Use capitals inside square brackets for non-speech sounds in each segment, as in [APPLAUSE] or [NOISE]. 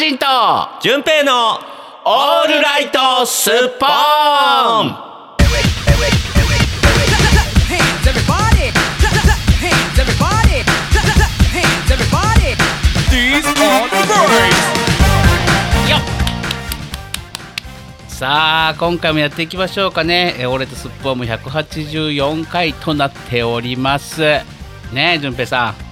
人と純平のオールライトスッポさあ今回もやっていきましょうかね「えー、俺とすっぽん」も184回となっております。ねえ淳平さん。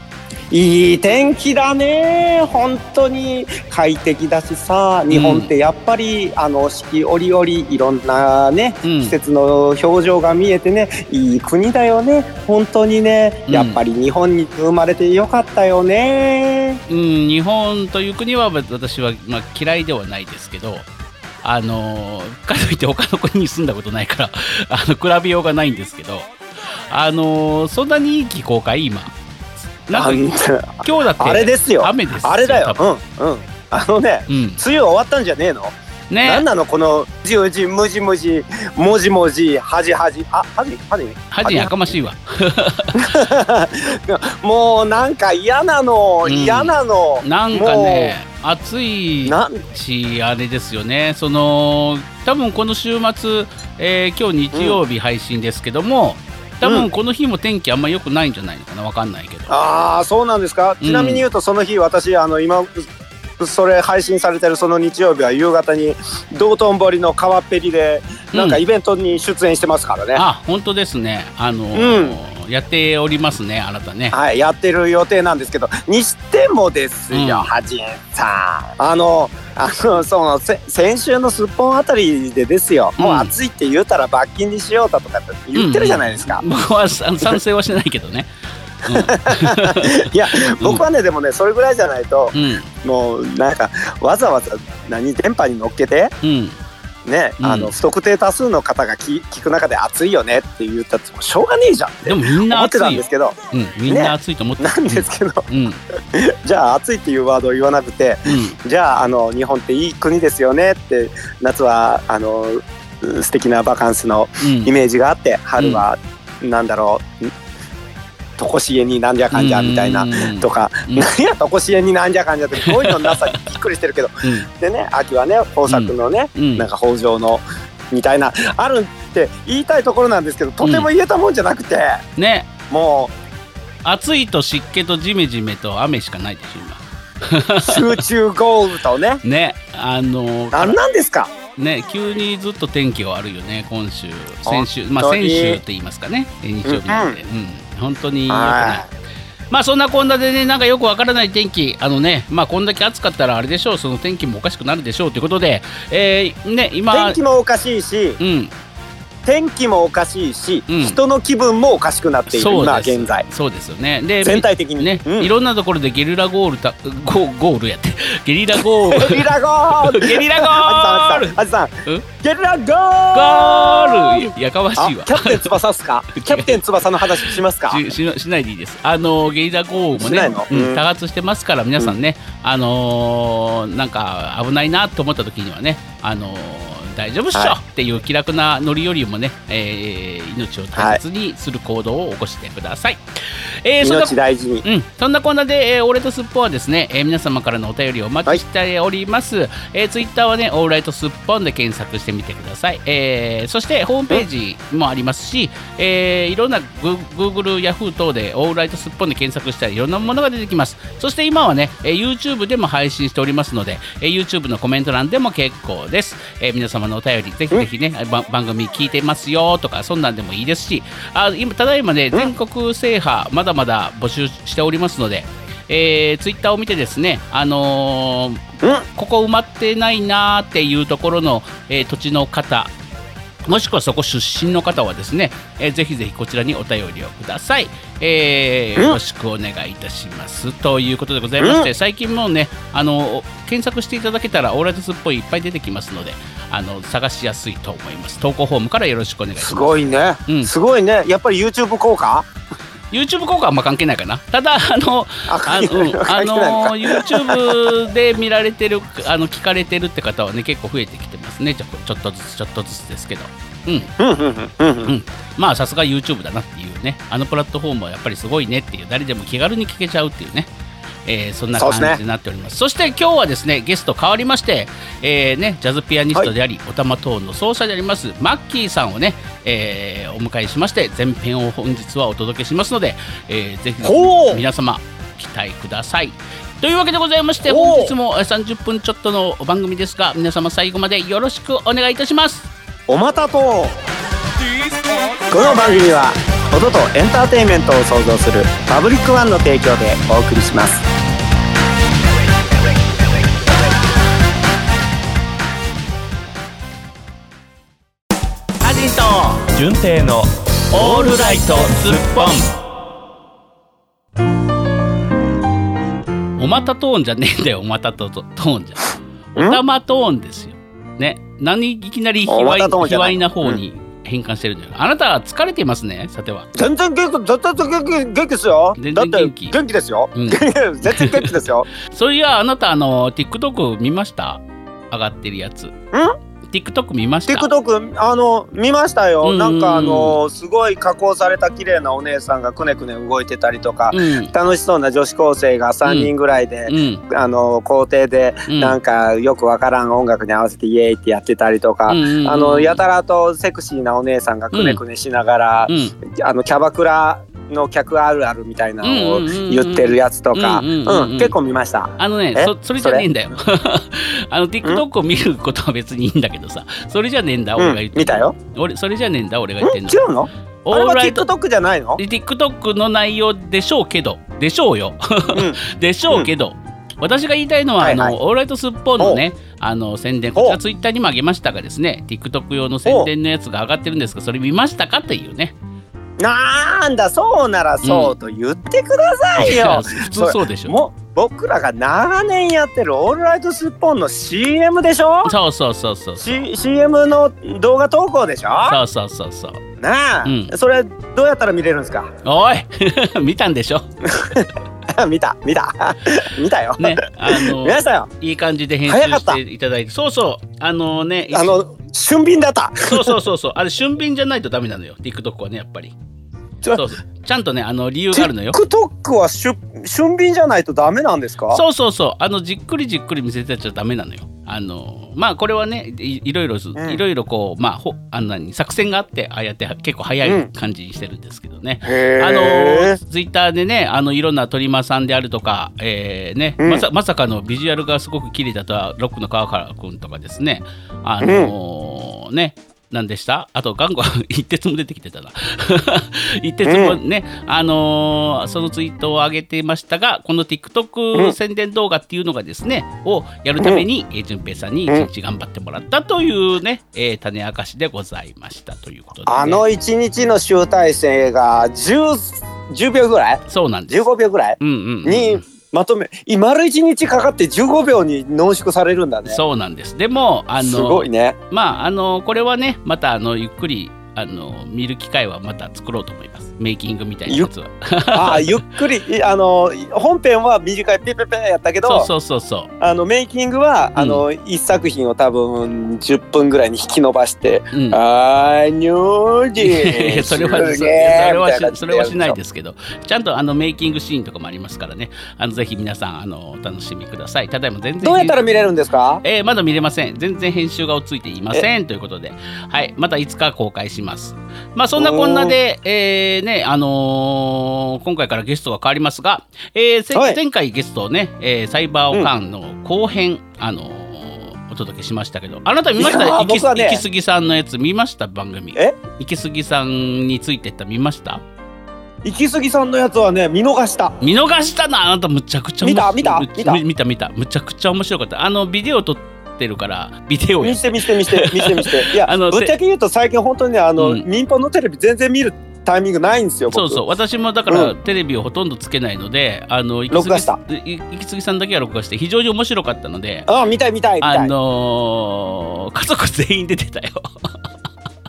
いい天気だね。本当に。快適だしさ。日本ってやっぱり、あの四季折々いろんなね、うん。季節の表情が見えてねいい国だよね。本当にね。うん。やっぱり日本に生まれてよかったよね、ん、うん、日本という国は私は、まあ、嫌いではないですけどあのーかといって他の国に住んだことないからあの比べようがないんですけどあのーそんなにいい気候かい今なんかあん今日だってあれですよ。雨ですあれだよ。うんうん。あのねうん。梅雨終わったんじゃねえの、ね。なんなの？このじうじむじむじもじもじはじはじ。あはじはじ？恥やかましいわ。[LAUGHS] もうなんか嫌なの、うん。嫌なの。なんかね暑いなしあれですよね。その多分この週末、えー今日日曜日配信ですけども、多分この日も天気あんま良くないんじゃないのかな。わかんないけど。ああそうなんですか、うん。ちなみに言うとその日私あの今それ配信されてるその日曜日は夕方に道頓堀の川っぺりでなんかうん。イベントに出演してますからね、あ本当ですね。あのーやっておりますねあなたね。はいやってる予定なんですけどにしてもですよ、うん。はじんさん。あのあのそのせ先週のすっぽんあたりでですよ、もううん暑いって言うたら罰金にしようだとかって言ってるじゃないですか、僕はさ賛成はしてないけどね。いや僕はね、でもねそれぐらいじゃないとうん。もうなんかわざわざ何電波に乗っけてうんね、うん。あの不特定多数の方がき聞く中で暑いよねって言ったってしょうがねえじゃんってでもみんな思ってたんですけど。うんみんな暑いと思ってなんですけど。うん。うん。[LAUGHS] じゃあ暑いっていうワードを言わなくてじゃああの日本っていい国ですよねって夏はあのう素敵なバカンスのうん。イメージがあって春はなんだろう常しえになんじゃかんじゃみたいなうん。とか、うん何や常しえになんじゃかんじゃってこういうのなさにびっくりしてるけどうん。でね秋はね豊作のね、うん。なんか北条のみたいなあるって言いたいところなんですけどとても言えたもんじゃなくて、ね。も暑いと湿気とジメジメと雨しかないでしょ今。う集中豪雨とね。[LAUGHS] ねあの何なんですか？ね急にずっと天気が悪いよね今週。先週まあ先週って言いますかねえ日曜日なんで、うん本当に。良くない。はまあそんなこんなでねなんかよくわからない天気。あのねまあこんだけ暑かったらあれでしょう。その天気もおかしくなるでしょうということで。えー、ね今。天気もおかしいし。うん天気もおかしいし、うん。人の気分もおかしくなっている今現在。そうですよね。で全体的に。ね、うん。いろんなところでゲリラゴールたゴゴールやって。ゲリラゴール。ゲリラゴール。[LAUGHS] ゲリラゴール。あじさんあじさんうん？ゲリラゴゴール。ール。やかましあいわ。キャプテン翼っすか？[LAUGHS] キャプテン翼の話しますか？しししないでいいです。あのゲリラ豪雨もねうん多発してますから皆さんね、あのーなんか危ないなと思った時にはね、あのー大丈夫っしょ、はいっていう気楽なノリよりもね、えー命を大切にする行動を起こしてください。えーそんな命大事にうん、そんなこんなで、えー、俺とすっぽんはですね、えー皆様からのお便りをお待ちしております。えー、ツイッターはね、オールライトすっぽんで検索してみてください。えーそして、ホームページもありますし、えーいろんなグ Google、Yahoo 等でオールライトすっぽんで検索したらいろんなものが出てきます。そして今はね、えー YouTube でも配信しておりますので、えー YouTube のコメント欄でも結構です。えー皆様のお便り、ぜひぜひね、ば番組聞いてますよとか、そんなんでもいいですし、あ今ただいまね、全国制覇、まだまだ募集しておりますので、えー、ツイッターを見てですね、あのーここ埋まってないなーっていうところの、えー土地の方もしくはそこ出身の方はですね、えーぜひぜひこちらにお便りをください、えーよろしくお願いいたします。ということでございまして、最近もうねあの検索していただけたらオーライトスっぽいいっぱい出てきますのであの探しやすいと思います。投稿フォームからよろしくお願いします。すごいね、うん。すごいね。やっぱり YouTube 効果？YouTube 効果はあんま関係ないかな。ただあのあのうんあの YouTube で見られてるあの聞かれてるって方はね結構増えてきてますね。ちょちょっとずつちょっとずつですけど。うん。うん。まあさすが YouTube だなっていうね。あのプラットフォームはやっぱりすごいねっていう。誰でも気軽に聞けちゃうっていうねえーそんな感じになっております。そして今日はですねゲスト変わりまして、えーね、ジャズピアニストであり、おたまトーンの奏者でありますマッキーさんをね、えーお迎えしまして前編を本日はお届けしますので、えーぜひ皆様期待ください。というわけでございましてお本日もえー30分ちょっとの番組ですが皆様最後までよろしくお願いいたします。おまたとこの番組は音とエンターテインメントを創造するパブリックワンの提供でお送りしますト順平のオールライトスッポン。おまたトーンじゃねえんだよおまたとトーンじゃ。おたまトーンですよ。ね。何いきなり卑猥卑猥な方に変換してるんだよ、あなたは疲れていますねさては。全然元気全然元気元気ですよ。全然元気。元気ですよ、うん。[LAUGHS] 全然元気ですよ。[LAUGHS] そういやあなたあの TikTok 見ました？上がってるやつ TikTok 見ました？TikTok あの見ましたよ、なんかあのすごい加工された綺麗なお姉さんがくねくね動いてたりとか、うん。楽しそうな女子高生が3人ぐらいで、うん。あの校庭でうん。なんかよくわからん音楽に合わせてイエーイってやってたりとか、あのやたらとセクシーなお姉さんがくねくねしながら、うん。あのキャバクラの客あるあるみたいなのを言ってるやつとか、うんうんうんうん。うん結構見ました。あのねえ？そそれじゃねえんだよ。[LAUGHS] あの TikTok を見ることは別にいいんだけどさ。それじゃねえんだ俺が言ってんの。見たよ。俺それじゃねえんだ俺がん言ってんの。違うの？オあれは TikTok じゃないの？で TikTok の内容でしょうけど。でしょうよ。うん。[LAUGHS] でしょうけど、私が言いたいのは、あのオーライトスッポンのねあの宣伝こちらツイッターにも上げましたがですね TikTok 用の宣伝のやつが上がってるんですがそれ見ましたか？っていうねなんだそうならそうと言ってくださいいやよ。普通そうでしょ。もう僕らが長年やってるオールライトスッポンの CM でしょ、そうそうそうそうそう。C、?CM の動画投稿でしょ？そうそうそうそう。なあ、うん。それどうやったら見れるんですか？おい [LAUGHS] 見たんでしょ？見 [LAUGHS] た見た。見た [LAUGHS] よ。ねあの見ましたよ。いい感じで編集していただいて。そうそう。あのねあの俊敏だった。そうそうそうそう。あれ俊敏じゃないとダメなのよ。TikTok はねやっぱり。ちょそうそう。ちゃんとねあの理由があるのよ。TikTok はしゅ俊敏じゃないとダメなんですか？そうそうそう。あのじっくりじっくり見せてちゃダメなのよ。あのまあこれはねいいろいろいろいろこうまあほあんなに作戦があってああやって結構早い感じにしてるんですけどね、へあのえ。ツイッターでねあのいろんな鳥間さんであるとか、えーねうん。まさまさかのビジュアルがすごく綺麗だとはロックの川原君とかですね。あのーね何でした？あとガンゴ [LAUGHS] 一徹も出てきてたな。[LAUGHS] 一徹もね、あのーそのツイートを上げていましたがこの TikTok 宣伝動画っていうのがですね、をやるために、えー順平さんに一日頑張ってもらったというね、えー種明かしでございましたということで、ね、あの一日の集大成が 10, 10秒ぐらい？そうなんです。15秒ぐらい？うんうんうん。にまとめい丸一日かかって15秒に濃縮されるんだねそうなんです。でも、あすの、ごいねまあ、あの、これはね、また、あの、ゆっくり、あの、見る機会はまた作ろうと思います。メイキングみたいなやつは。ああゆっくりいあの本編は短いペペペやったけどそうそうそうそう。あのメイキングは、あの一作品を多分10分ぐらいに引き伸ばしてうん「あーニューディーそれはそすれはそれはしないですけど。ちゃんとあのメイキングシーンとかもありますからね。あのぜひ皆さんあのお楽しみください。ただいま全然どうやったら見れるんですか？えーまだ見れません。全然編集が追いついていませんということで。はい。またいつか公開しますまあそんなこんなでえーねあのー今回からゲストが変わりますが、えーせはい。前回ゲストをね、えーサイバーオカンの後編、あのーお届けしましたけどあなた見ました？行きね。行き過ぎさんのやつ見ました？番組。え？行き過ぎさんについてった見ました？行き過ぎさんのやつはね見逃した。見逃したなあなたむちゃくちゃ見た見た見た。む見た見た。むちゃくちゃ面白かった。あのビデオ撮ってるからビデオや見して見して見して見して見して。いや [LAUGHS] あのぶっちゃけ言うと最近本当にねあの、うん。民放のテレビ全然見るタイミングないんですよ僕。そうそう。私もだから、うん。テレビをほとんどつけないのであの行き録画した。過ぎさんだけは録画して非常に面白かったのであ見たい見たい見たい、あのー家族全員出てたよ。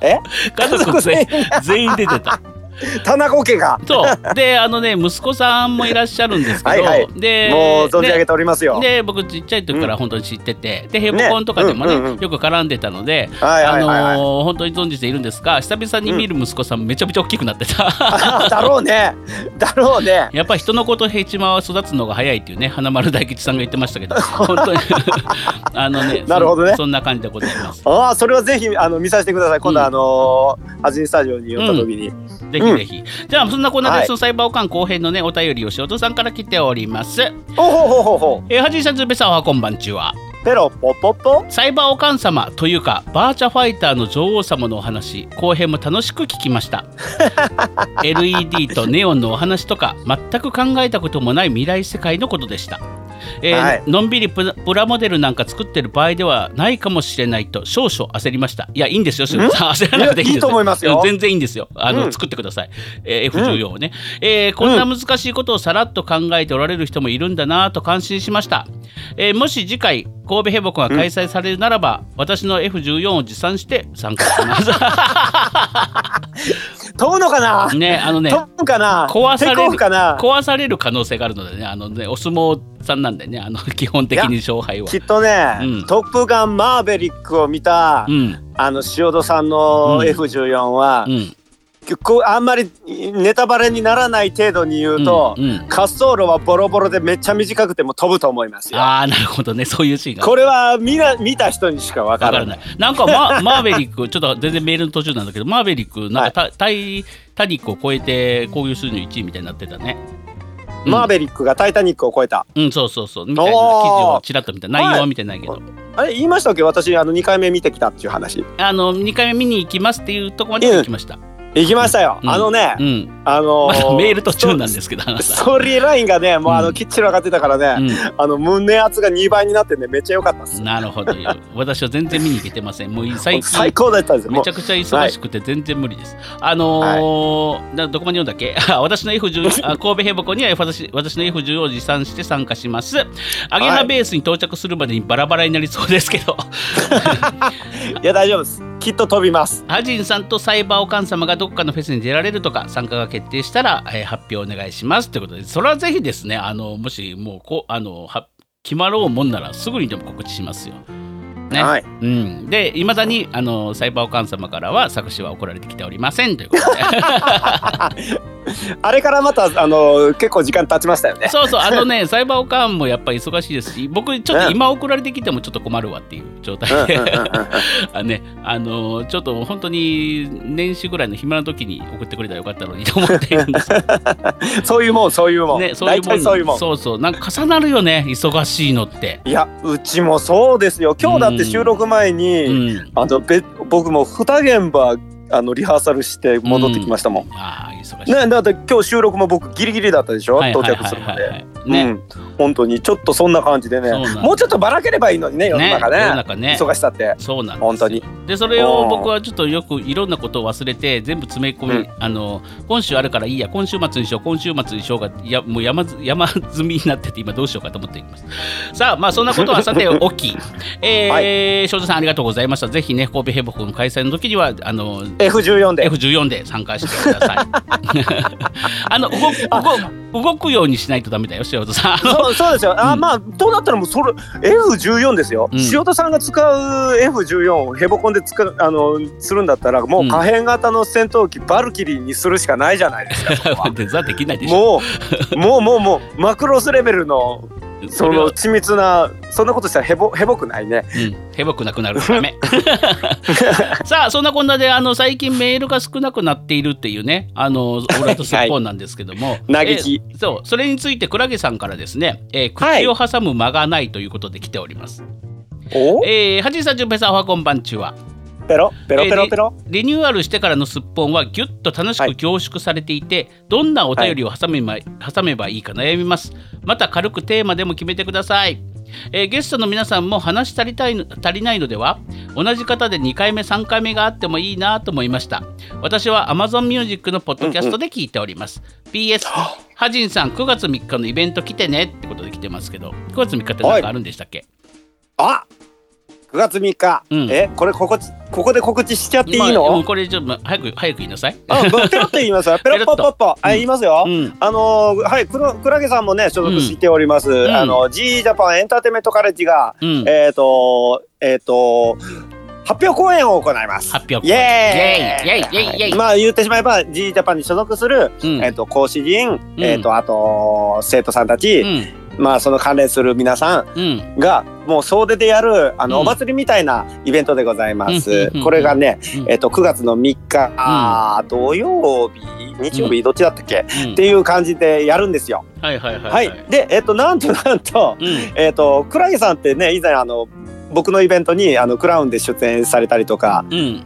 え？[LAUGHS] 家族全員？全員出てた [LAUGHS] 棚子家が。そうであのね息子さんもいらっしゃるんですけどはいはいでもう存じ上げておりますよ。で僕ちっちゃい時から本当に知ってて、でヘボコンとかでもね、うんうんうんよく絡んでたので、はいはいはいはいあのー本当に存じているんですが久々に見る息子さんめちゃめちゃ大きくなってた。あ [LAUGHS] だろうね。だろうね。やっぱり人の子とヘチマは育つのが早いっていうね花丸大吉さんが言ってましたけど本当に [LAUGHS] あのねなるほどねそそんな感じでございますああ、それはぜひあの見させてください。今度うんあのー、アジンスタジオに寄った時に。ぜひぜひ、じゃあそんなこんなで、はい。そのサイバーオカン後編のねお便りを塩戸さんから来ております。ほうほうほうほうほえー、はじいさんずべさんはこんばんちは。う。ペロポポポ。サイバーオカン様というかバーチャファイターの女王様のお話後編も楽しく聞きました。[LAUGHS] LED とネオンのお話とか全く考えたこともない未来世界のことでした、えーはい。のんびりプラモデルなんか作ってる場合ではないかもしれないと少々焦りました。いやいいんですよ塩田さん。[LAUGHS] 焦らなくていいいと思いますよ。うん全然いいんですよ。あの、うん。作ってください、えー F14 をね、えーこんな難しいことをさらっと考えておられる人もいるんだなと感心しました、えーもし次回神戸ヘボコが開催されるならば、私の F14 を持参して参加します [LAUGHS] 飛ぶのかな？ねあのね飛ぶかな？壊される。壊される可能性があるのでねあのねお相撲さんなんでねあの [LAUGHS] 基本的に勝敗はきっとね、うんトップガンマーベリックを見た、うんあの塩戸さんのうん F14 は、うんあんまりネタバレにならない程度に言うと、うんうん滑走路はボロボロでめっちゃ短くても飛ぶと思いますよ。ああなるほどねそういうシーンがこれは見な見た人にしかわかららなない。い。なんかママーベリック、ちょっと全然メールの途中なんだけど、マーベリック、なんかタ,、タイタニックを超えて興行数の1位みたいになってたね。うんマーベリックがタイタニックを超えた。うん、そうそうそう。みたいな記事をちらっと見た。内容は見てないけど。あれ言いましたっけ？私あの2回目見てきたっていう話。あの、2回目見に行きますっていうところまでは行きました。行きましたよ。うんあのね、うん。あのーメール途中なんですけど。ストーリーラインがねもうあのうんきっちり分かってたからね、あの胸圧が2倍になってねめっちゃ良かったですうん。。なるほど。[LAUGHS] 私は全然見に行けてません。もう最近。最高だったんですめちゃくちゃ忙しくて全然無理です。あのーなどこまで読んだっけ？[LAUGHS] あ私の F14 [LAUGHS] あ神戸ヘボコには私私の F14 を持参して参加します。アゲハベースに到着するまでにバラバラになりそうですけど、いや大丈夫です。きっと飛びます。ハジンさんとサイバーオカン様がどっかのフェスに出られるとか参加が決定したら、えー発表お願いしますということで、それはぜひですね、あのもしもうこあのは決まろうもんならすぐにでも告知しますよ。ね。はい。うん、でいまだにあのサイバーオカン様からは作詞は送られてきておりませんということで [LAUGHS] [LAUGHS] あれからまたあの結構時間経ちましたよね。そうそうあのねサイバーオカンもやっぱり忙しいですし僕ちょっと今送られてきてもちょっと困るわっていう状態で、あね [LAUGHS] あのちょっと本当に年始ぐらいの暇な時に送ってくれたらよかったのにと思っているんですよ [LAUGHS] そういうもんそういうもん。ねそういう大もん体そういうもん。そうそうなんか重なるよね忙しいのって。いやうちもそうですよ。今日だって収録前に、うんあのべ僕も二現場あのリハーサルして戻ってきましたもん。ああ忙しい。ねだって今日収録も僕ギリギリだったでしょ、到着するまで。ね、うん、本当にちょっとそんな感じでねもうちょっとばらければいいのにね世のね中ね。世の中ね。忙しさって。そうなんですよ。本当に。でそれを僕はちょっとよくいろんなことを忘れて全部詰め込み、うん。あの今週あるからいいや今週末にしよう今週末にしようがいやもう山ず山積みになってて今どうしようかと思っています。さあまあそんなことはさて [LAUGHS] おき。えー翔太さんありがとうございました。ぜひね神戸ヘボコの開催の時にはあの F14 で。F14 で参加してください。[LAUGHS] [LAUGHS] あの動く動動くようにしないとダメだよ塩田さんそうそうですよ、あうん。まあどうなったらもうそれ F14 ですよ、うん。塩田さんが使う F14 をヘボコンで使うあのするんだったらもう可変型の戦闘機バルキリーにするしかないじゃないですかそこは。[LAUGHS] デザできないでしょ。もうもうもうもうマクロスレベルのその緻密なそんなことしたらヘボヘボくないね。うん、へぼくなくなるため [LAUGHS] さあそんなこんなであの最近メールが少なくなっているっていうね。あのオーライトスッポンなんですけども、[LAUGHS] 嘆き。えーそう。それについてクラゲさんからですね、えーはい。口を挟む間がないということで来ております、お？えー、はじいさんじゅんぺいさんおはこんばんちはペロペロペロペロ、リニューアルしてからのすっぽんはぎゅっと楽しく凝縮されていて、どんなお便りを挟めば,、挟めばいいか悩みます。また軽くテーマでも決めてください、えーゲストの皆さんも話し足りたいの足りないのでは同じ方で2回目3回目があってもいいなと思いました。私は Amazon Music のポッドキャストで聞いております、PS [GASPS] ハジンさん9月3日のイベント来てねってことで来てますけど9月3日って何かあるんでしたっけ、あ9月3日、うんえこれここここで告知しちゃっていいまあものうこれちょっと早く早く言いなさい。あ、ペロッと言いますよ。[LAUGHS] ペロッポッポッポ。はい、言いますよ。うん。あのーはい、くろクラゲさんもね、所属しております。んあの、G ジャパンエンターテインメントカレッジが、うん。えっ、と、えっ、と、発表公演を行います。発表イエーイまあ言ってしまえば G ジャパンに所属する、うんえっ、と講師陣、んえっ、とあと生徒さんたち、うん。まあその関連する皆さうん。んがもう総出でやるあの、うんお祭りみたいなイベントでございます。これがね、うんえっ、と9月の3日、あー土曜日日曜日、どっちだったっけ、うんっていう感じでやるんですよ。はいはいはいはい、でえっ、となんとなんと、うん。えっ、とクラゲさんってね以前あの僕のイベントにあのクラウンで出演されたりとか、うん。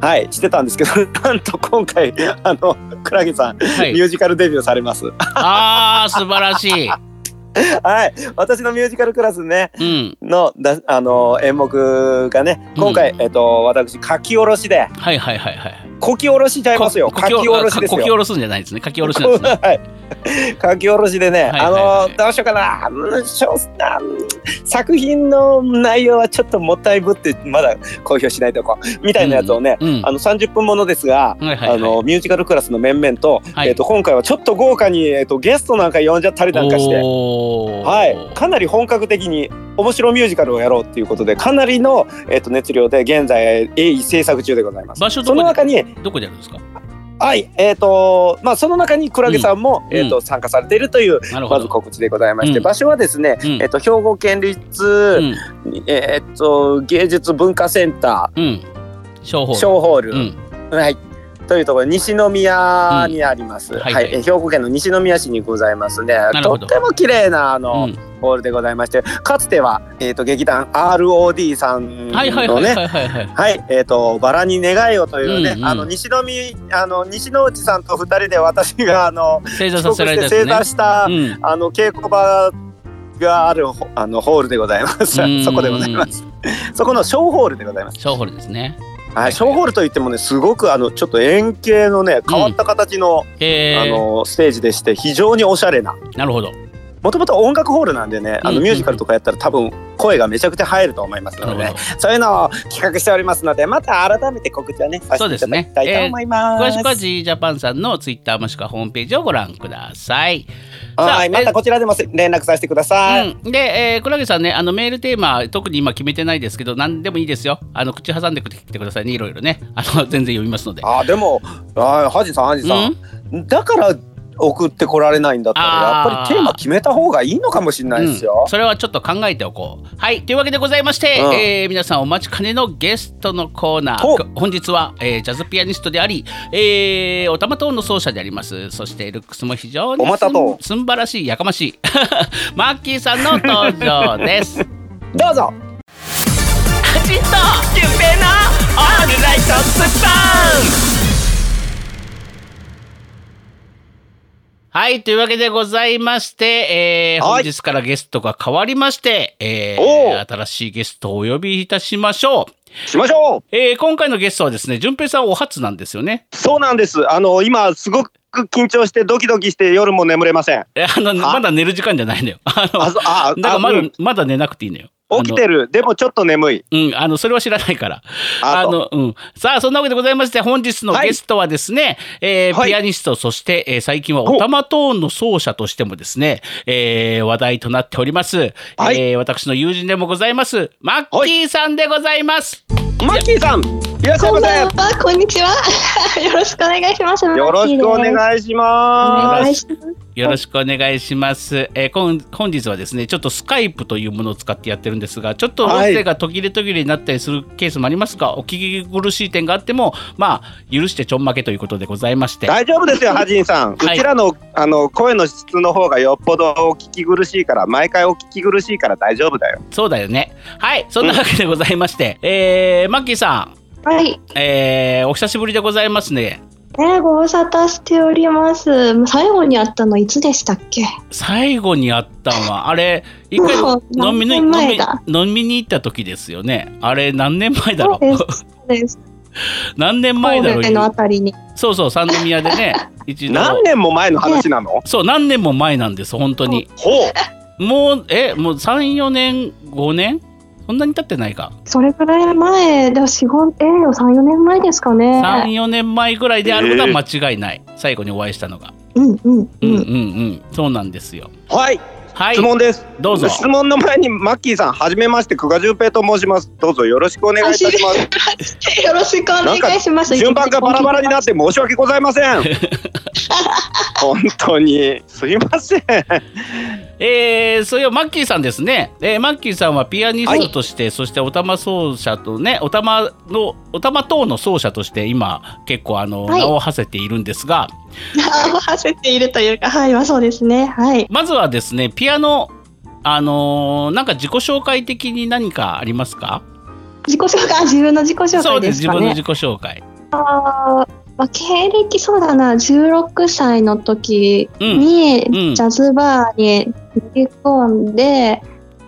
はい、してたんですけど [LAUGHS] なんと今回あのクラゲさん、はいミュージカルデビューされます。ああ素晴らしい。はい、私のミュージカルクラスねうん。のだあの演目がね今回、うんえっ、と私書き下ろしではいはいはいはい。こき下ろしちゃいますよこ書き下ろしですよ。こき下ろすんじゃないですね。書き下ろしなんですね。はい、書き下ろしでね、はいはいはいあのどうしようかなうんしょあう作品の内容はちょっともったいぶってまだ公表しないとこみたいなやつをね、うん。あの30分ものですが、はいはいはいあのミュージカルクラスの面々と,、はいえっと今回はちょっと豪華に、えっとゲストなんか呼んじゃったりなんかして。はい、かなり本格的に面白ミュージカルをやろうっていうことでかなりの、えっと熱量で現在鋭意制作中でございます。場所その中にどこでやるんですか？はいえっ、とまあその中にクラゲさんも、うんえっ、と参加されているという。まず告知でございまして、うん場所はですね、うんえっ、と兵庫県立、うん。えっ、と芸術文化センタール。ー小ホール、うん。はい。というところ西宮にあります、はいい、うんははいえ兵庫県の西宮市にございますねとっても綺麗なあの、うんホールでございましてかつては、えー、と劇団 ROD さんのはいはいはいねはいはいはい。はい、えっ、と、バラに願いをというね、うんうんあの、西宮、あの、西之内さんと二人で私が、あの、正座させられね。座した、うん。あの、稽古場があるほ、あの、ホールでございます。うんそこでございます。そこの小ホールでございます。小ホールですね。はい、小ホールといってもね、すごく、あの、ちょっと円形のね、変わった形の、えー、あの、ステージでして、非常におしゃれな。なるほど。もともと音楽ホールなんでね、あの、うんミュージカルとかやったら多分、声がめちゃくちゃ入ると思いますのでね。そういうのを企画しておりますので、また改めて告知はね、させていただきたいと思います。詳しくは G ジャパンさんのツイッターもしくはホームページをご覧ください。はい、またこちらでも連絡させてください。うん、で、えー、倉木さんね、あのメールテーマ、特に今決めてないですけど、何でもいいですよ。あの口挟んできてくださいね、いろいろね。あの全然読みますので。あ、でも、あ、ハジさん、ハジさん、だから送ってこられないんだったら、やっぱりテーマ決めた方がいいのかもしれないですようん。それはちょっと考えておこう。はい、というわけでございまして、うんえー皆さんお待ちかねのゲストのコーナー。本日は、えージャズピアニストであり、えー、おたまトーンの奏者であります。そしてルックスも非常にすんばらしい、やかましい。[LAUGHS] マッキーさんの登場です。[LAUGHS] どうぞ。ちっとゆっぺーなオールライトスパンはい、というわけでございまして、えー、はい本日からゲストが変わりまして、えおー、新しいゲストをお呼びいたしましょう。しましょう。えー、今回のゲストはですね、淳平さんお初なんですよね。そうなんです。あの、今すごく緊張してドキドキして夜も眠れません。えあの、は？まだ寝る時間じゃないのよ。あの、あ、そあ、だからまだまだ寝なくていいのよ。起きてる。でもちょっと眠い。うん、あの、それは知らないから。あの、うん。さあ、そんなわけでございまして、本日のゲストはですね、えーはいピアニスト、そして、えー最近はオタマトーンの奏者としてもですね、えー話題となっております、はいえー私の友人でもございます、マッキーさんでございます。マッキーさん、いらっしゃいまこんばんせ。は、こんにちは。[LAUGHS] よろしくお願いします。よろしくおい願いしおます。願いします。よろしくお願いします。えー、今本日はですね、ちょっとスカイプというものを使ってやってるんですが、ちょっと音声が途切れ途切れになったりするケースもありますが、お聞き苦しい点があっても、まあ、許してちょんまけということでございまして。大丈夫ですよ、[LAUGHS] ハジンさん。うはいちらのあの声の質の方がよっぽどお聞き苦しいから、毎回お聞き苦しいから大丈夫だよ。そうだよね。はい、そんなわけでございまして、えー、マッキーさん、はい。えー、お久しぶりでございますね。ね、ご無沙汰しております。最後に会ったのいつでしたっけ？最後に会ったのは、あれ、一回もう [LAUGHS] 飲みに飲だみ飲みに行った時ですよね。あれ、何年前だろう？そうです。そうです。[LAUGHS] 何年前だろう？神戸のあたりに。そうそう、三宮でね、[LAUGHS] 一度。何年も前の話なの？そう、何年も前なんです、本当に。ほう。もう、え、もう3、4年、5年？そんなに経ってないかそれぐらい前、でも4、5、えー、3、4年前ですかね。34年前ぐらいであることは間違いない、最後にお会いしたのがうんうんうんうんうん。うんそうなんですよはい、はい質問です。どうぞ質問の前にマッキーさん、はじめまして、久我淳平と申します。どうぞよろしくお願いいたします。よろしくお願いします。順番がバラバラになって申し訳ございません。[LAUGHS] 本当にすいません。えー、そういうマッキーさんですね、えーマッキーさんはピアニストとして、そしてお玉奏者とねお玉のお玉等の奏者として今結構あの、はい。名を馳せているんですが。合わせているというか、はい、まあそうですね。はい。まずはですねピアノあのーなんか自己紹介的に何かありますか？自己紹介、あ自分の自己紹そうで介ですすかね。自分の自己紹介。あーまあ、経歴そうだな、16歳の時に、うん。ジャズバーに乗り込んで、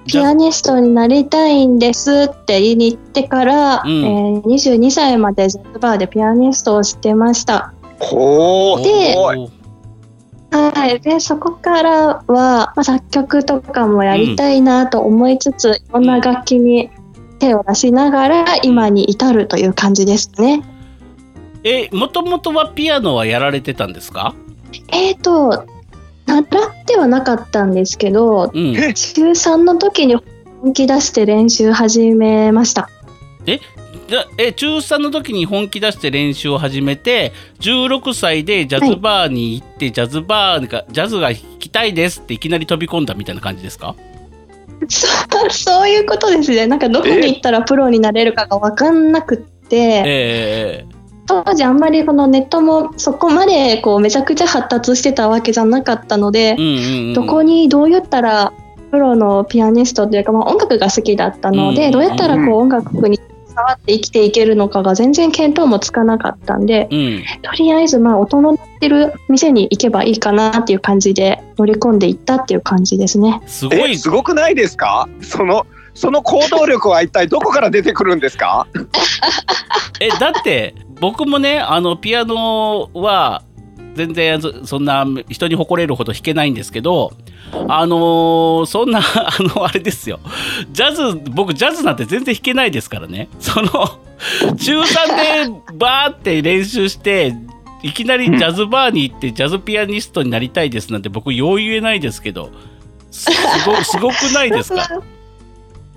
ピアニストになりたいんですって言いに行ってから、うん。えー22歳までジャズバーでピアニストをしてました。ほではい、でそこからは、まあ、作曲とかもやりたいなと思いつつ、いろんな楽器に手を出しながら今に至るという感じですね。えもともとはピアノはやられてたんですか？えーと習ってはなかったんですけどうん。中3の時に本気出して練習始めました。じゃえ中3の時に本気出して練習を始めて16歳でジャズバーに行って、ジャズバーがジャズが弾きたいですっていきなり飛び込んだみたいな感じですか？そ [LAUGHS] うそういうことですね。なんかどこに行ったらプロになれるかが分かんなくって、ええ当時あんまりこのネットもそこまでこうめちゃくちゃ発達してたわけじゃなかったのでうん、うんうん、どこにどうやったらプロのピアニストというか、まあ、音楽が好きだったので、うんどうやったらこう音楽に触って生きていけるのかが全然見当もつかなかったんでうん、とりあえずまあ音の鳴ってる店に行けばいいかなっていう感じで乗り込んでいったっていう感じですね。すごえ、いすごくないですか？そのその行動力は一体どこから出てくるんですか？[LAUGHS] えだって僕もねあのピアノは全然そそんな人に誇れるほど弾けないんですけどあのーそんな [LAUGHS] あのあれですよ。ジャズ僕ジャズなんて全然弾けないですからね。その中3でバーって練習していきなりジャズバーに行ってジャズピアニストになりたいですなんて僕よう言えないですけどすすごすごくないですか？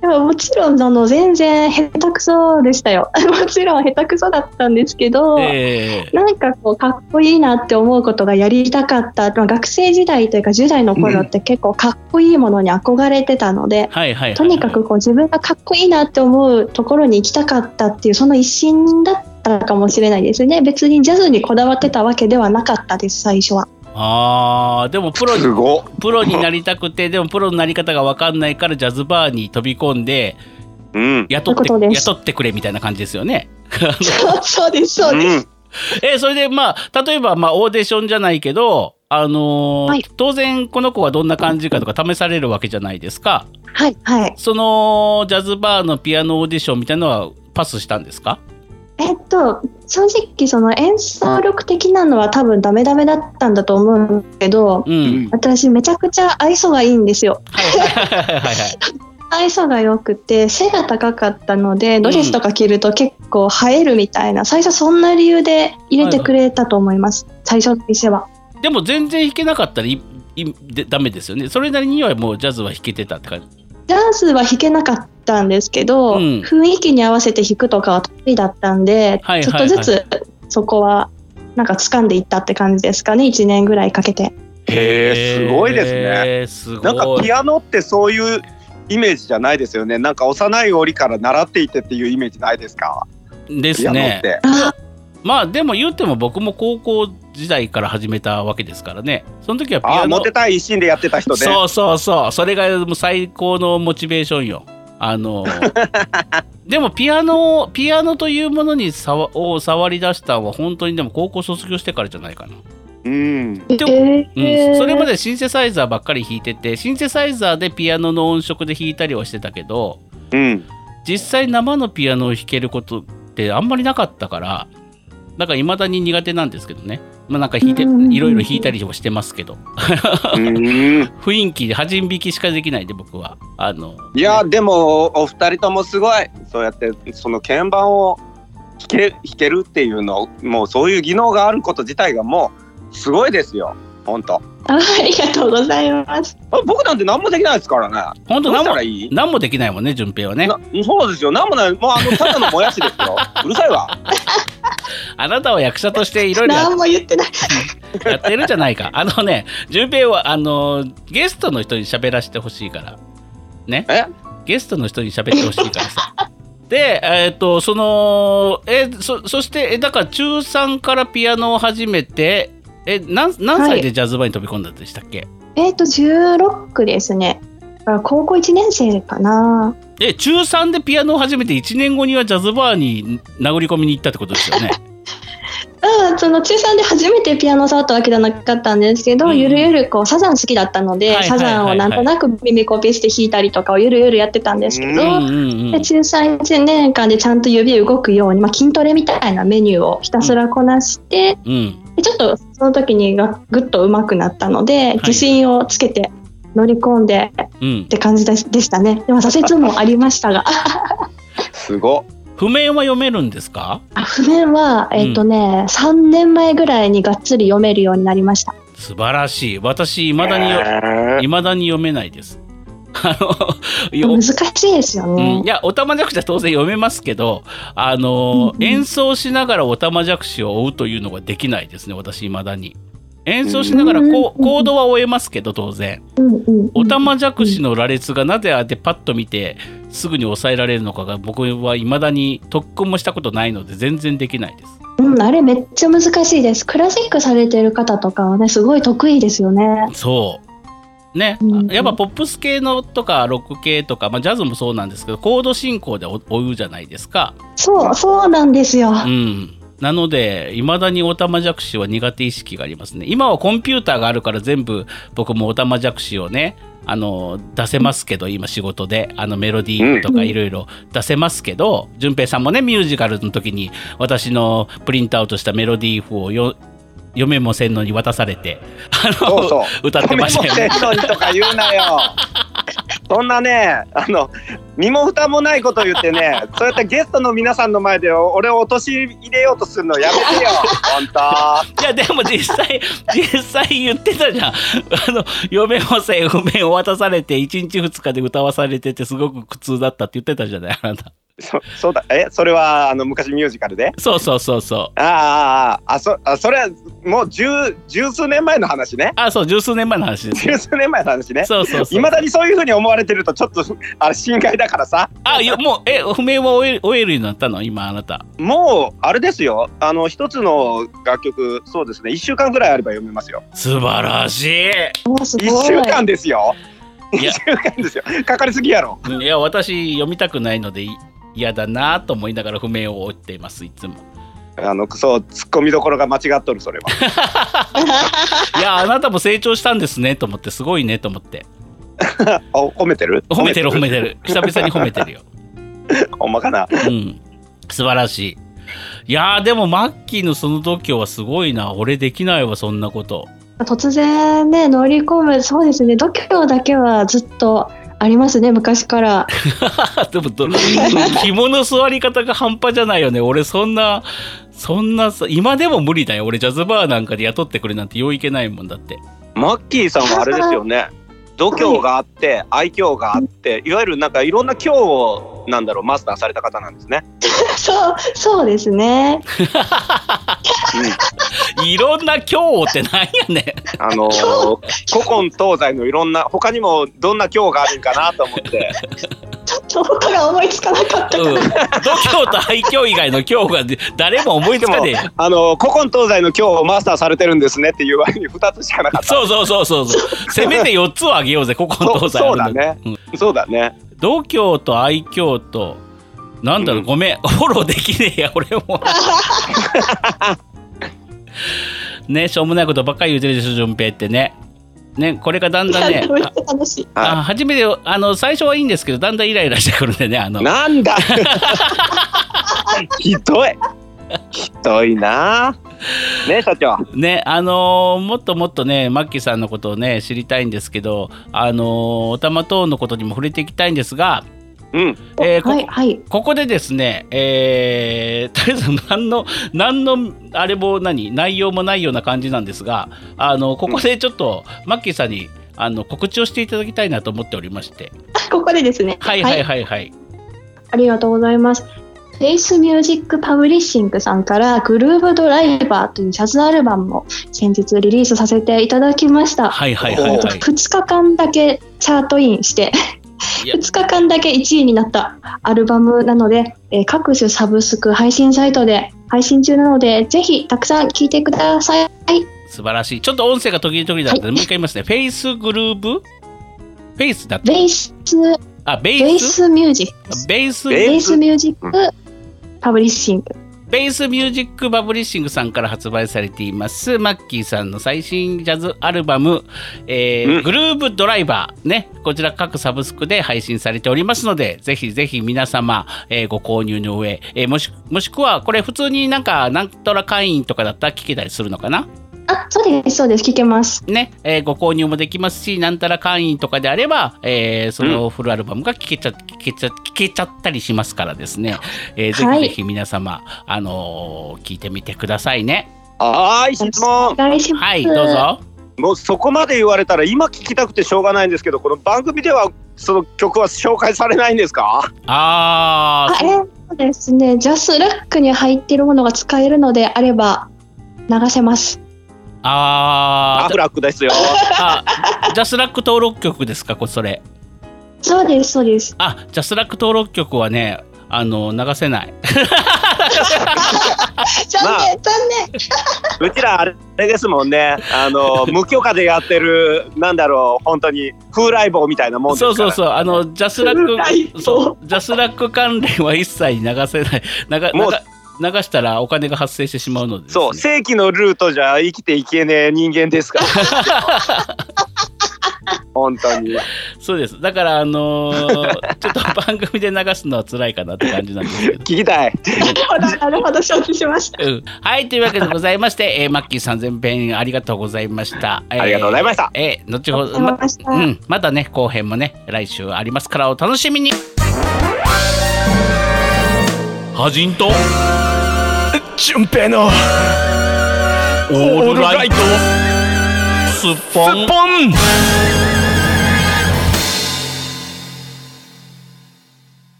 でももちろんあの全然下手くそでしたよ。[LAUGHS] もちろん下手くそだったんですけど、ええ。なんかこうかっこいいなって思うことがやりたかった、まあ、学生時代というか10代の頃って結構かっこいいものに憧れてたので、とにかくこう自分がかっこいいなって思うところに行きたかったっていうその一心だったかもしれないですね。別にジャズにこだわってたわけではなかったです最初は。あーでもプロ。プロになりたくてでもプロのなり方が分かんないからジャズバーに飛び込んでうん。雇って雇ってくれみたいな感じですよね。[LAUGHS] そうですそうです。うん。えそれでまあ例えばまあオーディションじゃないけど、あのーはい当然この子はどんな感じかとか試されるわけじゃないですか。はいはい。そのジャズバーのピアノオーディションみたいなのはパスしたんですか？えっと正直その演奏力的なのは多分ダメダメだったんだと思うんですけどうん。うん私めちゃくちゃ愛想がいいんですよ。はいはいはいはいはい。愛想が良くて背が高かったのでドレスとか着ると結構映えるみたいな、最初そんな理由で入れてくれたと思います、最初の店は。でも全然弾けなかったらいいでダメですよね。それなりにはもうジャズは弾けてたって感じ。ジャズは弾けなかったんですけど、うん雰囲気に合わせて弾くとかは得意だったんで、はいはいはいちょっとずつそこはなんか掴んでいったって感じですかね1年ぐらいかけて。へえ、すごいですね。えーすごい。なんかピアノってそういうイメージじゃないですよね。なんか幼い折から習っていてっていうイメージないですか？ですピアノっね。て。あまあでも言っても僕も高校時代から始めたわけですからね。その時はピああ、アノモテたい一心でやってた人で。そうそうそうそれがもう最高のモチベーションよ。あの [LAUGHS] でもピアノピアノというものにさわを触り出したのは本当にでも高校卒業してからじゃないかな。うん。でもえうん、ーそれまでシンセサイザーばっかり弾いててシンセサイザーでピアノの音色で弾いたりはしてたけどうん。実際生のピアノを弾けることってあんまりなかったからだから未だに苦手なんですけどね。まあ、なんか弾いてうんいろいろ弾いたりもしてますけど。雰囲気で端引きしかできないんで僕は。あのいやでもお二人ともすごいそうやってその鍵盤を弾け弾けるっていうのもうそういう技能があること自体がもうすごいですよ本当。あありがとうございます。あ僕なんて何もできないですからね。本当何もいい？何もできないもんね順平はね。なそうですよ。何もない。もうあのただのもやしですよ。[LAUGHS] うるさいわ。あなたは役者としていろいろや [LAUGHS] 何も言ってない。[LAUGHS] やってるじゃないか。あのね順平はあのゲストの人に喋らせてほしいから。ね。え？ゲストの人に喋ってほしいからさ。でえっ、とそのえそそしてえだから中3からピアノを始めてえ何何歳でジャズバーに飛び込んだんでしたっけ、えっ、と、16ですね。高校1年生かな。え中3でピアノを始めて1年後にはジャズバーに殴り込みに行ったってことですよね？[LAUGHS] うん、その中3で初めてピアノを触ったわけじゃなかったんですけど、うんゆるゆるこうサザン好きだったので、はいはいはいはい。サザンをなんとなく耳コピして弾いたりとかをゆるゆるやってたんですけど、ううんうんうん。で中3 1年間でちゃんと指動くように、まあ、筋トレみたいなメニューをひたすらこなして、うんでちょっとその時にがぐっと上手くなったので、自信をつけて乗り込んでうん。って感じででしたね。でも挫折もありましたが、すご譜面は読めるんですか？あ譜面は、えっ、とね、3年前ぐらいにがっつり読めるようになりました。素晴らしい。私いまだによへー。未だに読めないです。あのよ難しいですようん、ねい。やおたまじゃくしは当然読めますけどあの、うんうん演奏しながらおたまじゃくしを追うというのができないですね私未だに。演奏しながらコードは追えますけど当然おたまじゃくしの羅列がなぜあってパッと見てすぐに抑えられるのかが僕は未だに特訓もしたことないので全然できないです。うん、あれめっちゃ難しいです。クラシックされてる方とかはね、すごい得意ですよね。そうね、うんやっぱポップス系のとかロック系とか、まあ、ジャズもそうなんですけどコード進行で追追うじゃないですか。そう、そうなんですよ。うん、なのでいまだにオタマジャクシは苦手意識がありますね。今はコンピューターがあるから全部僕もオタマジャクシをねあの出せますけど今仕事で。あのメロディーとかいろいろ出せますけど淳平さんもねミュージカルの時に私のプリントアウトしたメロディー譜をよ読めもせんのに渡されてあのそうそう歌ってましたよね。もせんのにとか言うなよそんなねあの身も蓋もないこと言ってね [LAUGHS] そうやってゲストの皆さんの前で俺を陥れようとするのやめてよ。本当。いやでも実際 [LAUGHS] 実際言ってたじゃん。あの嫁もせ譜面を渡されて1日2日で歌わされててすごく苦痛だったって言ってたじゃないあなた。そそうだ。えそれはあの昔ミュージカルで？そうそうそうそう。あああそあそれはもう十十数年前の話ね。あそう十数年前の話です。十数年前の話ね。そうそうそう。いまだにそういうふうに思われてるとちょっとあれ心外だからさ。あいやもうえ譜面は終え終えるようになったの？今あなた。もうあれですよ。あの一つの楽曲そうですね。1週間ぐらいあれば読めますよ。素晴らしい。おすごい。1週間ですよ。1いや。週間ですよ。かかりすぎやろ。いや私読みたくないのでい嫌だなと思いながら譜面を追っていますいつも。あのそうツッコミどころが間違っとるそれは。[LAUGHS] いやあなたも成長したんですねと思ってすごいねと思って [LAUGHS] あ褒めてる？褒めてる褒めてる。久々に褒めてるよ。[LAUGHS] ほんまかな？うん、素晴らしい。いやーでもマッキーのその度胸はすごいな。俺できないわそんなこと。突然ね、乗り込む、そうですね、度胸だけはずっとありますね、昔から。[LAUGHS] でもど肝の座り方が半端じゃないよね。俺そんなそんなさ今でも無理だよ。俺ジャズバーなんかで雇ってくれなんてよういけないもんだって。マッキーさんはあれですよね度胸があって愛嬌があっていわゆるなんかいろんな今日をなんだろうマスターされた方なんですね。[LAUGHS] そう、そうですね。いろんな今日ってなんやねんあのー古今東西のいろんな他にもどんな今日があるんかなと思ってちょっとから思いつかなかった。うん、度胸と愛嬌以外の今日が誰も思いつかねえ。よあのー古今東西の今日をマスターされてるんですねっていう割に2つしかなかった。[LAUGHS] そうそうそうそう。そうせめて4つをあげようぜここの東西そうそうだね、そうだね。度胸と愛嬌となんだろう、うん。ごめん。[LAUGHS] フォローできねえや俺も。[LAUGHS] ねしょうもないことばっかり言うてるでしょ順平ってねねこれがだんだんね。[LAUGHS] ああ初めてあの最初はいいんですけどだんだんイライラしてくるんでねあの。なんだ。[LAUGHS] ひどい。ひどいな。ね社長。ね、あのーもっともっとね、マッキーさんのことをね、知りたいんですけど、あのーおたまトーンのことにも触れていきたいんですが、うん。えーこはい、はい。ここでですね、えー、[LAUGHS] とりあえず何の、何の、あれも何、内容もないような感じなんですが、あの、ここでちょっと、マッキーさんに、あの、告知をしていただきたいなと思っておりまして。ここでですね。はいはいはいはい。ありがとうございます。フェイスミュージックパブリッシングさんからグルーブドライバーというジャズアルバムを先日リリースさせていただきました。はいはいはいはい。2日間だけチャートインして2日間だけ1位になったアルバムなので、えー各種サブスク配信サイトで配信中なのでぜひたくさん聴いてください。素晴らしい。ちょっと音声が途切れ途切れだったので、はいもう一回言いますね。フェイスグルーブフェイスだった？ベースあ、ベベーーススミュージックベース、ベベースミュージックパブリッシングベースミュージックバブリッシングさんから発売されています、マッキーさんの最新ジャズアルバム、えーうん。グルーブドライバー、ね、こちら各サブスクで配信されておりますので、ぜひぜひ皆様、えーご購入の上、えーもしもしくは、これ普通になんか、なんとら会員とかだったら聞けたりするのかな？あそうですそうです聞けます。ね、えーご購入もできますし、なんたら会員とかであれば、えーそのフルアルバムが聴けちゃ、聞けちゃ、聞けちゃったりしますからですね、えーぜはいひぜひ皆様、あのー聞いてみてくださいね。はーい、質問お。願いします。はい、どうぞ。もうそこまで言われたら今聞きたくてしょうがないんですけど、この番組ではその曲は紹介されないんですか？あーあえそうですね、ジャスラックに入っているものが使えるのであれば流せます。あーアフラックですよ。あ、ジャスラック登録曲ですか、これそれ。そうです、そうです。あ、ジャスラック登録曲はね、あの流せない。[LAUGHS] 残念、残念。[LAUGHS] うちらあれですもんね。あの [LAUGHS] 無許可でやってるなんだろう本当に風来坊みたいなもんですから。そうそうそう、あのジャスラック、そう、ジャスラック関連は一切流せない。流もう流流したらお金が発生してしまうのでね、そう正規のルートじゃ生きていけねえ人間ですから。[LAUGHS] 本当に。そうです。だからあのー [LAUGHS] ちょっと番組で流すのは辛いかなって感じなんですけど。聞きたい。なるほど、なるほど、承知しました。うん、はいというわけでございまして、えーマッキーさん前編ありがとうございました。えーありがとうございましたえー後ほどまうん、まだね後編もね来週ありますからお楽しみに。はじんと純平のオールライト。スッポン。ポン。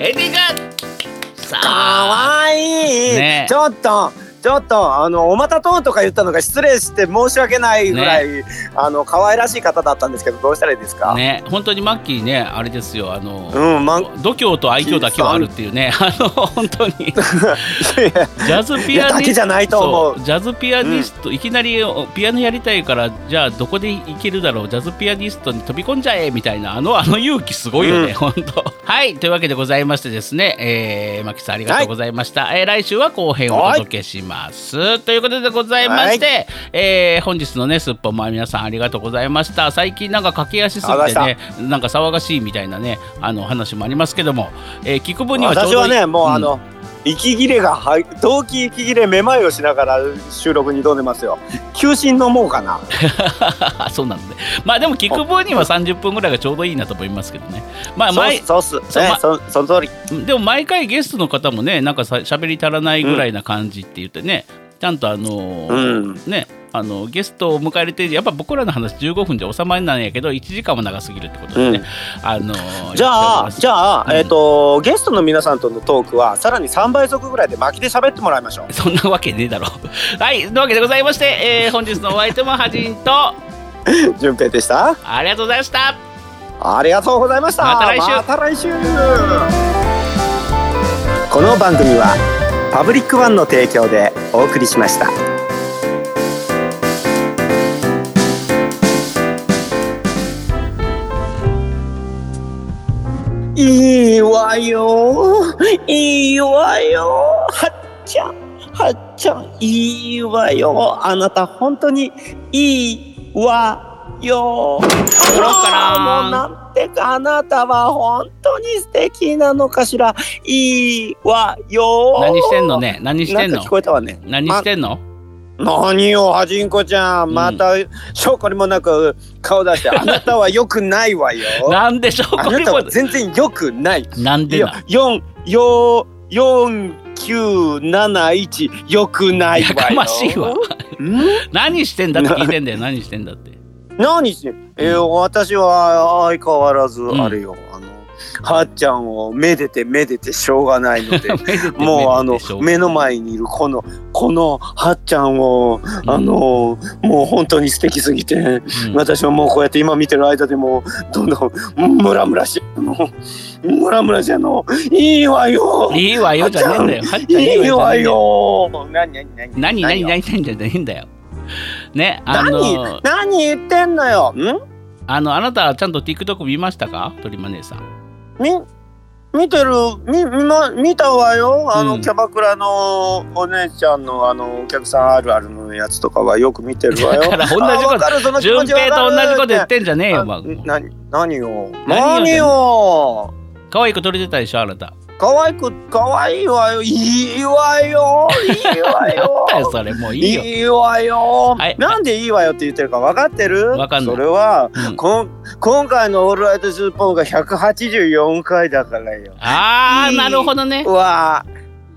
エンディングさかあわいい、ね。ちょっとちょっとあのおまたとんとか言ったのが失礼して申し訳ないぐらい、あの可愛らしい方だったんですけどどうしたらいいですか、ね。本当にマッキーねあれですよあの、うんま度胸と愛嬌だけはあるっていうね。あの本当に。ジャズピアニストジャズピアニスト、いきなりピアノやりたいからじゃあどこで行けるだろう？ジャズピアニストに飛び込んじゃえみたいなあのあの勇気すごいよね、うん。本当。はいというわけでございましてですね、えー、マキさんありがとうございました、えー来週は後編をお届けします、ということでございまして、えー本日のねすっぽんま皆さんありがとうございました。最近なんか駆け足すぎてねなんか騒がしいみたいなねあの話もありますけども、えー聞く分にはちょうどい私はいねもう、んあの息切れがはい動機息切れめまいをしながら収録に挑んでますよ。休診飲もうかな。[LAUGHS] そうなんで、まあでも聞く分には30分ぐらいがちょうどいいなと思いますけどね。まあ毎そうそうっす。そうまねそその通り。でも毎回ゲストの方もねなんかさ喋り足らないぐらいな感じって言ってね、ちゃんとあのーうん。ねあのゲストを迎えれてやっぱ僕らの話15分じゃ収まりなんやけど1時間も長すぎるってことでね、あのーじゃあじあゃあ、うん。えっ、とゲストの皆さんとのトークはさらに3倍速ぐらいで巻きで喋ってもらいましょう。そんなわけねえだろ。[LAUGHS] はいというわけでございまして、えー [LAUGHS] 本日のお相手もはじんと順平でした。ありがとうございました。ありがとうございました。また来週。また来週。この番組はパブリックワンの提供でお送りしましたいいわよ。いいわよ。はっちゃん。はっちゃんいいわよ。あなた本当にいいわよ。撮ろうかなもうなんてかあなたは本当に素敵なのかしら。いいわよ。何してんのね何してんの聞こえたわね何してんの、何よはじんこちゃん。ん。また証拠にもなく顔出して [LAUGHS] あなたは良くないわよ。なんでしょうあこれもなたは全然良くない。なんでな四四四九七一良くないわよ。やかましいわ。ん？何してんだって聞いてんだよ。何してんだって。何してえー私は相変わらずん。あれよ、あのはっちゃんをめでてめでてしょうがないので [LAUGHS] もうあの目の前にいるこのこのはっちゃんをあのもう本当に素敵すぎて、うん。私はもうこうやって今見てる間でもどんどんムラムラしのムラムラしてるのいいわよ。いいわよじゃねえんだよ。いいわよ。よ。何何何何何よ何何じゃないんだよねあの何何言ってんのよんあのあなたはちゃんと TikTok 見ましたか鳥間姉さんみ見てるみ見,、ま、見たわよ。あの、うん。キャバクラのお姉ちゃんのあのお客さんあるあるのやつとかはよく見てるわよ。だから同じこと順平と同じこと言ってんじゃねえよ、あまあ、何何よ何よ何よ可愛い子撮れてたでしょあなた可愛く可愛いわよ。いいわよ。いいわ [LAUGHS] よ。それもういいよ。いいわよ、はい。なんでいいわよって言ってるか分かってる？わかんない。それは、うん。こん今回の「オールライトスーポン」が184回だからよ。あーいいなるほどね。うわ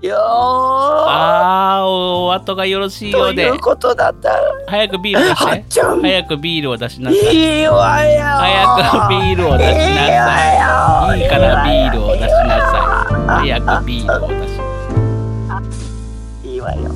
よー。あーお後がよろしいよとうで。いうことだった早くビール出して。早くビールを出しなさい。いいわよ早くビールを出しなさい。いいからビールを出しなさい。早くビールを出しいいわよ